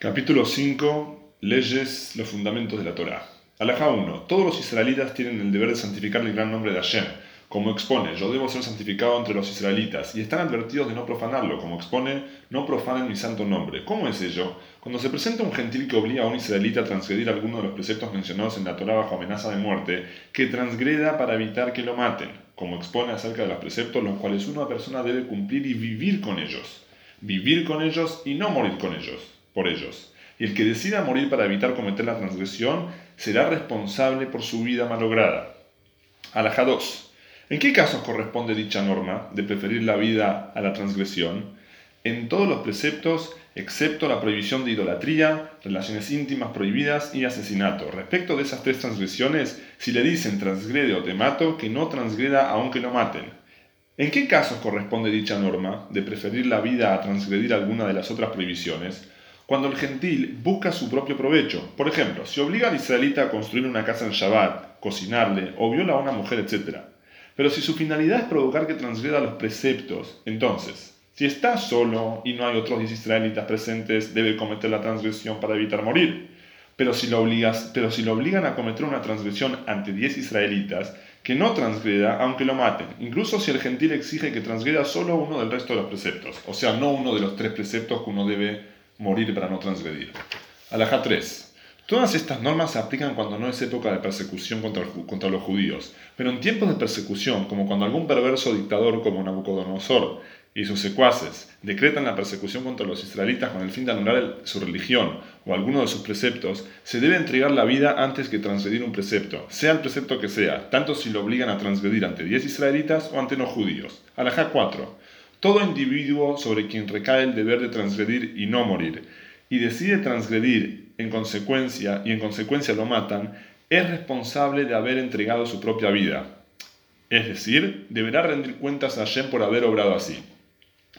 Capítulo 5. Leyes, los fundamentos de la Torá. Alajá 1. Todos los israelitas tienen el deber de santificar el gran nombre de Hashem. Como expone, yo debo ser santificado entre los israelitas, y están advertidos de no profanarlo, como expone, no profanen mi santo nombre. ¿Cómo es ello? Cuando se presenta un gentil que obliga a un israelita a transgredir alguno de los preceptos mencionados en la Torá bajo amenaza de muerte, que transgreda para evitar que lo maten, como expone acerca de los preceptos los cuales una persona debe cumplir y vivir con ellos. Vivir con ellos y no morir con ellos por ellos. Y el que decida morir para evitar cometer la transgresión será responsable por su vida malograda. Alajá 2. ¿En qué casos corresponde dicha norma de preferir la vida a la transgresión? En todos los preceptos, excepto la prohibición de idolatría, relaciones íntimas prohibidas y asesinato. Respecto de esas tres transgresiones, si le dicen transgrede o te mato, que no transgreda aunque lo maten. ¿En qué casos corresponde dicha norma de preferir la vida a transgredir alguna de las otras prohibiciones? Cuando el gentil busca su propio provecho. Por ejemplo, si obliga al israelita a construir una casa en Shabbat, cocinarle o viola a una mujer, etc. Pero si su finalidad es provocar que transgreda los preceptos, entonces, si está solo y no hay otros 10 israelitas presentes, debe cometer la transgresión para evitar morir. Pero si, lo pero si lo obligan a cometer una transgresión ante 10 israelitas, que no transgreda aunque lo maten, incluso si el gentil exige que transgreda solo uno del resto de los preceptos, o sea, no uno de los tres preceptos que uno debe morir para no transgredir. Alajá 3. Todas estas normas se aplican cuando no es época de persecución contra, los judíos, pero en tiempos de persecución, como cuando algún perverso dictador como Nabucodonosor y sus secuaces decretan la persecución contra los israelitas con el fin de anular su religión o alguno de sus preceptos, se debe entregar la vida antes que transgredir un precepto, sea el precepto que sea, tanto si lo obligan a transgredir ante 10 israelitas o ante no judíos. Alajá 4. Todo individuo sobre quien recae el deber de transgredir y no morir, y decide transgredir en consecuencia y en consecuencia lo matan, es responsable de haber entregado su propia vida. Es decir, deberá rendir cuentas a Hashem por haber obrado así.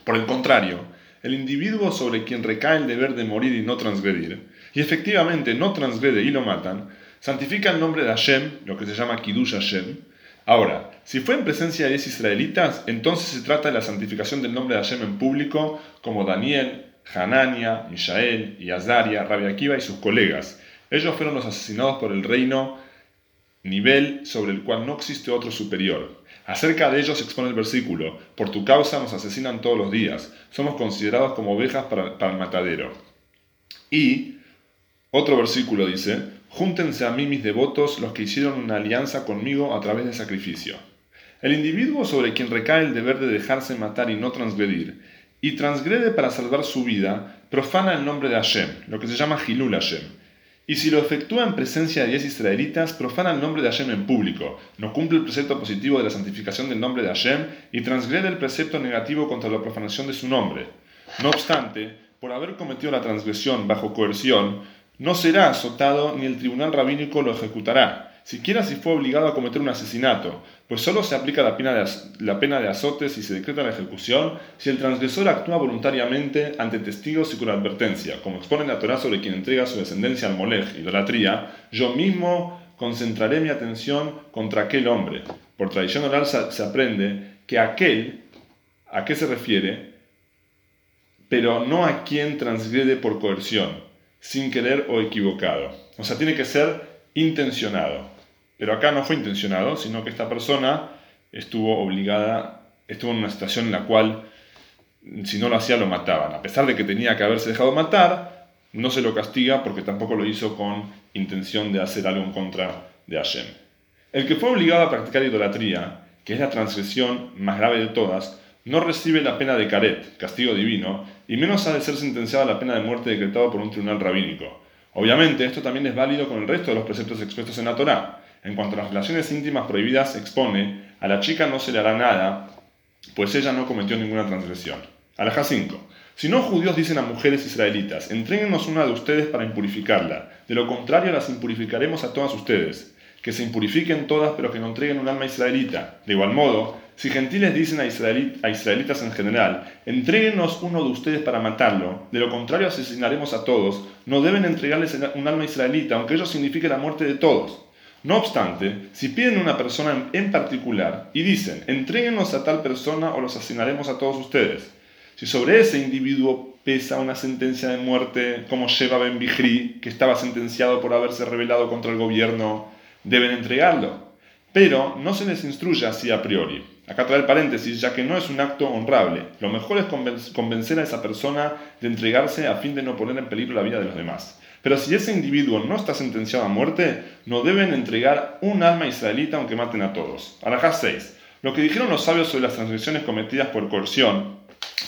Por el contrario, el individuo sobre quien recae el deber de morir y no transgredir, y efectivamente no transgrede y lo matan, santifica el nombre de Hashem, lo que se llama Kiddush Hashem, Ahora, si fue en presencia de 10 israelitas, entonces se trata de la santificación del nombre de Hashem en público, como Daniel, Hanania, Mishael y Azaria, Rabbi Akiva y sus colegas. Ellos fueron los asesinados por el reino, nivel sobre el cual no existe otro superior. Acerca de ellos expone el versículo, por tu causa nos asesinan todos los días, somos considerados como ovejas para, para el matadero. Y otro versículo dice, Júntense a mí mis devotos los que hicieron una alianza conmigo a través de sacrificio. El individuo sobre quien recae el deber de dejarse matar y no transgredir, y transgrede para salvar su vida, profana el nombre de Hashem, lo que se llama Hilul Hashem. Y si lo efectúa en presencia de diez israelitas, profana el nombre de Hashem en público, no cumple el precepto positivo de la santificación del nombre de Hashem y transgrede el precepto negativo contra la profanación de su nombre. No obstante, por haber cometido la transgresión bajo coerción, no será azotado ni el tribunal rabínico lo ejecutará, siquiera si fue obligado a cometer un asesinato, pues solo se aplica la pena, de, la pena de azote si se decreta la ejecución, si el transgresor actúa voluntariamente ante testigos y con advertencia, como expone la Torah sobre quien entrega su descendencia al molej, idolatría, yo mismo concentraré mi atención contra aquel hombre. Por tradición oral se aprende que aquel, ¿a qué se refiere? Pero no a quien transgrede por coerción sin querer o equivocado. O sea, tiene que ser intencionado. Pero acá no fue intencionado, sino que esta persona estuvo obligada, estuvo en una situación en la cual si no lo hacía lo mataban. A pesar de que tenía que haberse dejado matar, no se lo castiga porque tampoco lo hizo con intención de hacer algo en contra de Hashem. El que fue obligado a practicar idolatría, que es la transgresión más grave de todas, no recibe la pena de caret, castigo divino, y menos ha de ser sentenciada a la pena de muerte decretada por un tribunal rabínico. Obviamente, esto también es válido con el resto de los preceptos expuestos en la Torá. En cuanto a las relaciones íntimas prohibidas, expone, a la chica no se le hará nada, pues ella no cometió ninguna transgresión. Alajá 5. Si no judíos dicen a mujeres israelitas, entréguenos una de ustedes para impurificarla, de lo contrario las impurificaremos a todas ustedes. Que se impurifiquen todas, pero que no entreguen un alma israelita. De igual modo, si gentiles dicen a, israelitas en general, entréguenos uno de ustedes para matarlo, de lo contrario asesinaremos a todos, no deben entregarles un alma israelita, aunque ello signifique la muerte de todos. No obstante, si piden una persona en particular y dicen, entréguenos a tal persona o los asesinaremos a todos ustedes, si sobre ese individuo pesa una sentencia de muerte como lleva Ben Bihri, que estaba sentenciado por haberse rebelado contra el gobierno, deben entregarlo. Pero no se les instruye así a priori. Acá trae el paréntesis, ya que no es un acto honrable. Lo mejor es convencer a esa persona de entregarse a fin de no poner en peligro la vida de los demás. Pero si ese individuo no está sentenciado a muerte, no deben entregar un alma israelita aunque maten a todos. Alajá 6. Lo que dijeron los sabios sobre las transgresiones cometidas por coerción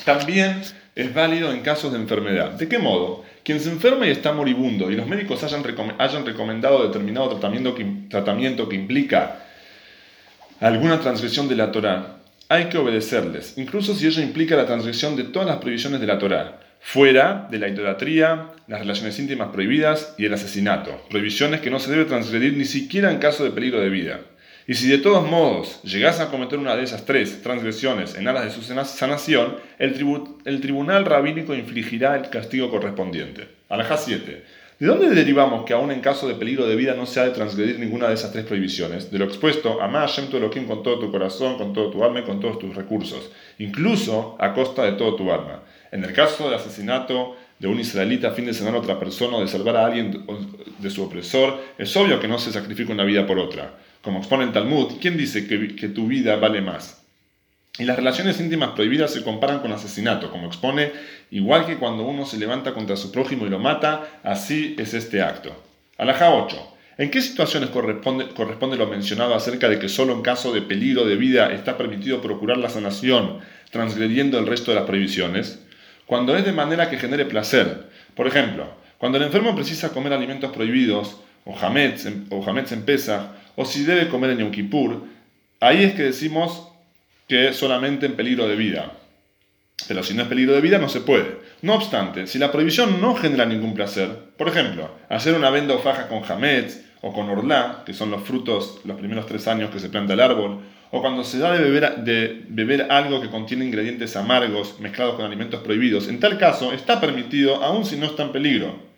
también es válido en casos de enfermedad. ¿De qué modo? Quien se enferma y está moribundo y los médicos hayan, recomendado determinado tratamiento que, implica alguna transgresión de la Torá, hay que obedecerles, incluso si ello implica la transgresión de todas las prohibiciones de la Torá, fuera de la idolatría, las relaciones íntimas prohibidas y el asesinato, prohibiciones que no se debe transgredir ni siquiera en caso de peligro de vida. Y si de todos modos llegas a cometer una de esas tres transgresiones en aras de su sanación, el, tribunal rabínico infligirá el castigo correspondiente. Alajá 7. ¿De dónde derivamos que aún en caso de peligro de vida no se ha de transgredir ninguna de esas tres prohibiciones? De lo expuesto, amá a Hashem tu Elohim con todo tu corazón, con todo tu alma y con todos tus recursos, incluso a costa de todo tu alma. En el caso del asesinato de un israelita a fin de sanar a otra persona o de salvar a alguien de su opresor, es obvio que no se sacrifica una vida por otra. Como expone el Talmud, ¿quién dice que, que tu vida vale más? Y las relaciones íntimas prohibidas se comparan con asesinato, como expone, igual que cuando uno se levanta contra su prójimo y lo mata, así es este acto. Alajá 8. ¿En qué situaciones corresponde, corresponde, lo mencionado acerca de que solo en caso de peligro de vida está permitido procurar la sanación, transgrediendo el resto de las prohibiciones? Cuando es de manera que genere placer. Por ejemplo, cuando el enfermo precisa comer alimentos prohibidos, o hametz, o hametz en pesa, o si debe comer en Yom ahí es que decimos que solamente en peligro de vida. Pero si no es peligro de vida, no se puede. No obstante, si la prohibición no genera ningún placer, por ejemplo, hacer una venda o faja con jametz o con orlá, que son los frutos los primeros tres años que se planta el árbol, o cuando se da de beber, de beber algo que contiene ingredientes amargos mezclados con alimentos prohibidos, en tal caso está permitido aun si no está en peligro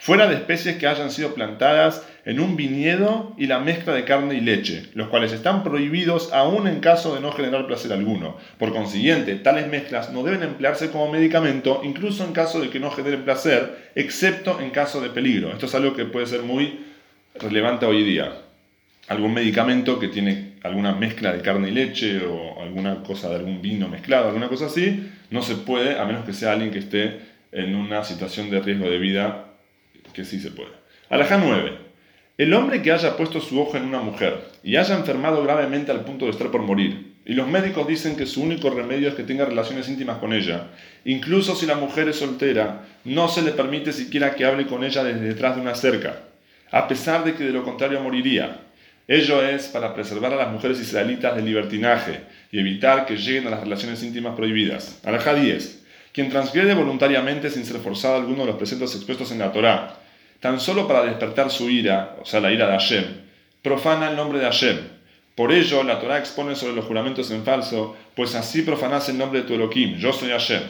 fuera de especies que hayan sido plantadas en un viñedo y la mezcla de carne y leche, los cuales están prohibidos aún en caso de no generar placer alguno. Por consiguiente, tales mezclas no deben emplearse como medicamento, incluso en caso de que no generen placer, excepto en caso de peligro. Esto es algo que puede ser muy relevante hoy día. Algún medicamento que tiene alguna mezcla de carne y leche o alguna cosa de algún vino mezclado, alguna cosa así, no se puede a menos que sea alguien que esté en una situación de riesgo de vida que sí se puede. Alajá 9. El hombre que haya puesto su ojo en una mujer y haya enfermado gravemente al punto de estar por morir, y los médicos dicen que su único remedio es que tenga relaciones íntimas con ella, incluso si la mujer es soltera, no se le permite siquiera que hable con ella desde detrás de una cerca, a pesar de que de lo contrario moriría. Ello es para preservar a las mujeres israelitas del libertinaje y evitar que lleguen a las relaciones íntimas prohibidas. Alajá 10. Quien transgrede voluntariamente sin ser forzado alguno de los preceptos expuestos en la Torá, tan solo para despertar su ira, o sea, la ira de Hashem, profana el nombre de Hashem. Por ello, la Torá expone sobre los juramentos en falso, pues así profanás el nombre de tu Elohim, yo soy Hashem.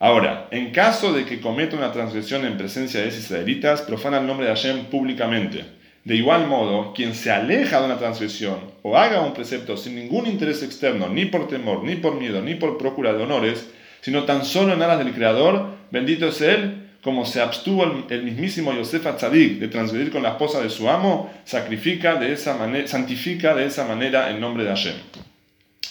Ahora, en caso de que cometa una transgresión en presencia de esos israelitas, profana el nombre de Hashem públicamente. De igual modo, quien se aleja de una transgresión o haga un precepto sin ningún interés externo, ni por temor, ni por miedo, ni por procura de honores, sino tan solo en aras del Creador, bendito es Él, como se abstuvo el, mismísimo Yosef Atzadik de transgredir con la esposa de su amo, sacrifica de esa manera, santifica de esa manera el nombre de Hashem.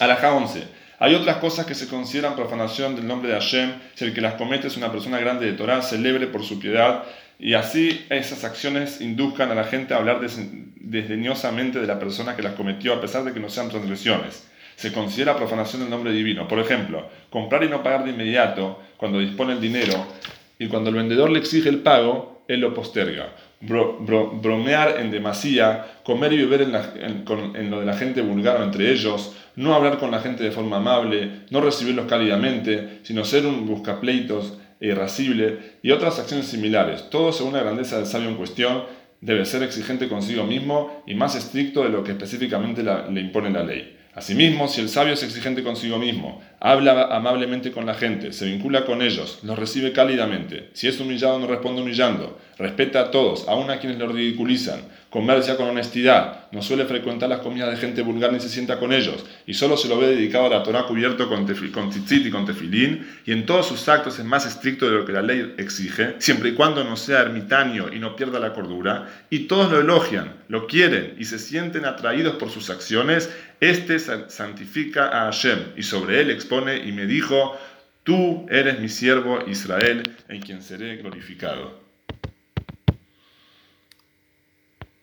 Alajá 11. Hay otras cosas que se consideran profanación del nombre de Hashem, si el que las comete es una persona grande de Torah, celebre por su piedad, y así esas acciones induzcan a la gente a hablar desdeñosamente de la persona que las cometió, a pesar de que no sean transgresiones se considera profanación del nombre divino. Por ejemplo, comprar y no pagar de inmediato cuando dispone el dinero y cuando el vendedor le exige el pago, él lo posterga. Bromear en demasía, comer y beber en, lo de la gente vulgar entre ellos, no hablar con la gente de forma amable, no recibirlos cálidamente, sino ser un buscapleitos e irascible y otras acciones similares, todo según la grandeza del sabio en cuestión, debe ser exigente consigo mismo y más estricto de lo que específicamente le impone la ley. Asimismo, si el sabio es exigente consigo mismo, habla amablemente con la gente, se vincula con ellos, los recibe cálidamente. Si es humillado, no responde humillando. Respeta a todos, aun a quienes lo ridiculizan. Comercia con honestidad. No suele frecuentar las comidas de gente vulgar ni se sienta con ellos. Y solo se lo ve dedicado a la Torah cubierto con, con tzitzit y con tefilín. Y en todos sus actos es más estricto de lo que la ley exige, siempre y cuando no sea ermitaño y no pierda la cordura. Y todos lo elogian, lo quieren y se sienten atraídos por sus acciones. Este santifica a Hashem y sobre él y me dijo, tú eres mi siervo Israel en quien seré glorificado.